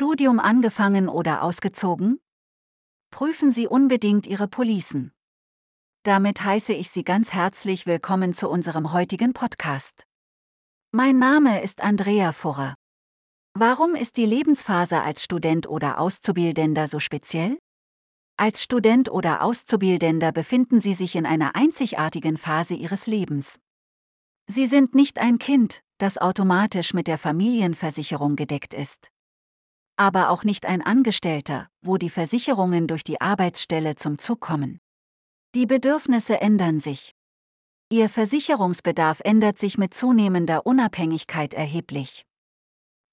Studium angefangen oder ausgezogen? Prüfen Sie unbedingt Ihre Policen. Damit heiße ich Sie ganz herzlich willkommen zu unserem heutigen Podcast. Mein Name ist Andrea Furrer. Warum ist die Lebensphase als Student oder Auszubildender so speziell? Als Student oder Auszubildender befinden Sie sich in einer einzigartigen Phase Ihres Lebens. Sie sind nicht ein Kind, das automatisch mit der Familienversicherung gedeckt ist. Aber auch nicht ein Angestellter, wo die Versicherungen durch die Arbeitsstelle zum Zug kommen. Die Bedürfnisse ändern sich. Ihr Versicherungsbedarf ändert sich mit zunehmender Unabhängigkeit erheblich.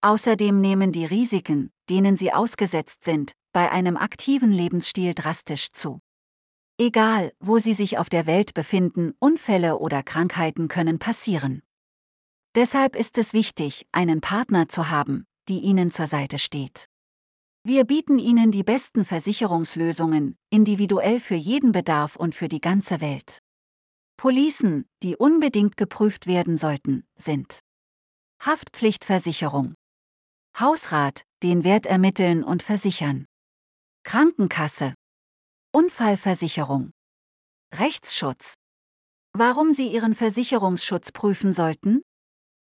Außerdem nehmen die Risiken, denen sie ausgesetzt sind, bei einem aktiven Lebensstil drastisch zu. Egal, wo sie sich auf der Welt befinden, Unfälle oder Krankheiten können passieren. Deshalb ist es wichtig, einen Partner zu haben, die Ihnen zur Seite steht. Wir bieten Ihnen die besten Versicherungslösungen, individuell für jeden Bedarf und für die ganze Welt. Policen, die unbedingt geprüft werden sollten, sind Haftpflichtversicherung, Hausrat, den Wert ermitteln und versichern, Krankenkasse, Unfallversicherung, Rechtsschutz. Warum Sie Ihren Versicherungsschutz prüfen sollten?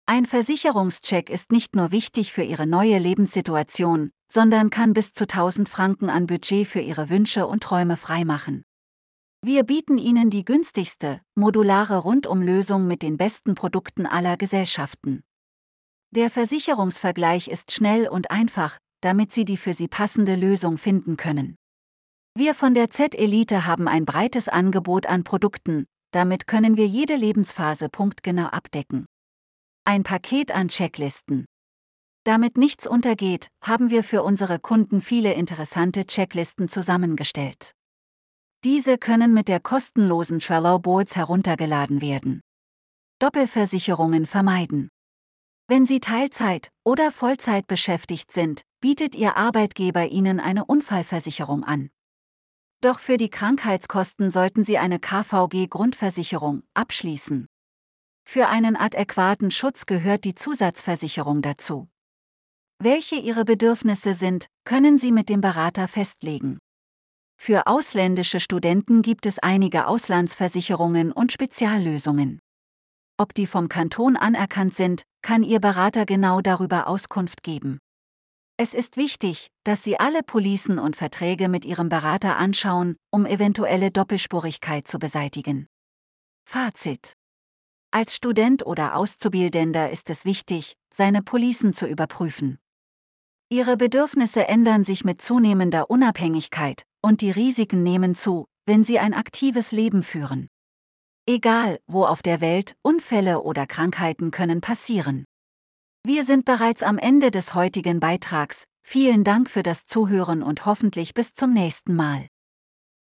Ein Versicherungscheck ist nicht nur wichtig für Ihre neue Lebenssituation, sondern kann bis zu 1000 Franken an Budget für Ihre Wünsche und Träume freimachen. Wir bieten Ihnen die günstigste, modulare Rundumlösung mit den besten Produkten aller Gesellschaften. Der Versicherungsvergleich ist schnell und einfach, damit Sie die für Sie passende Lösung finden können. Wir von der Z-Elite haben ein breites Angebot an Produkten, damit können wir jede Lebensphase punktgenau abdecken. Ein Paket an Checklisten. Damit nichts untergeht, haben wir für unsere Kunden viele interessante Checklisten zusammengestellt. Diese können mit der kostenlosen Trello Boards heruntergeladen werden. Doppelversicherungen vermeiden. Wenn Sie Teilzeit oder Vollzeit beschäftigt sind, bietet Ihr Arbeitgeber Ihnen eine Unfallversicherung an. Doch für die Krankheitskosten sollten Sie eine KVG-Grundversicherung abschließen. Für einen adäquaten Schutz gehört die Zusatzversicherung dazu. Welche Ihre Bedürfnisse sind, können Sie mit dem Berater festlegen. Für ausländische Studenten gibt es einige Auslandsversicherungen und Speziallösungen. Ob die vom Kanton anerkannt sind, kann Ihr Berater genau darüber Auskunft geben. Es ist wichtig, dass Sie alle Policen und Verträge mit Ihrem Berater anschauen, um eventuelle Doppelspurigkeit zu beseitigen. Fazit. Als Student oder Auszubildender ist es wichtig, seine Policen zu überprüfen. Ihre Bedürfnisse ändern sich mit zunehmender Unabhängigkeit, und die Risiken nehmen zu, wenn sie ein aktives Leben führen. Egal, wo auf der Welt, Unfälle oder Krankheiten können passieren. Wir sind bereits am Ende des heutigen Beitrags, vielen Dank für das Zuhören und hoffentlich bis zum nächsten Mal.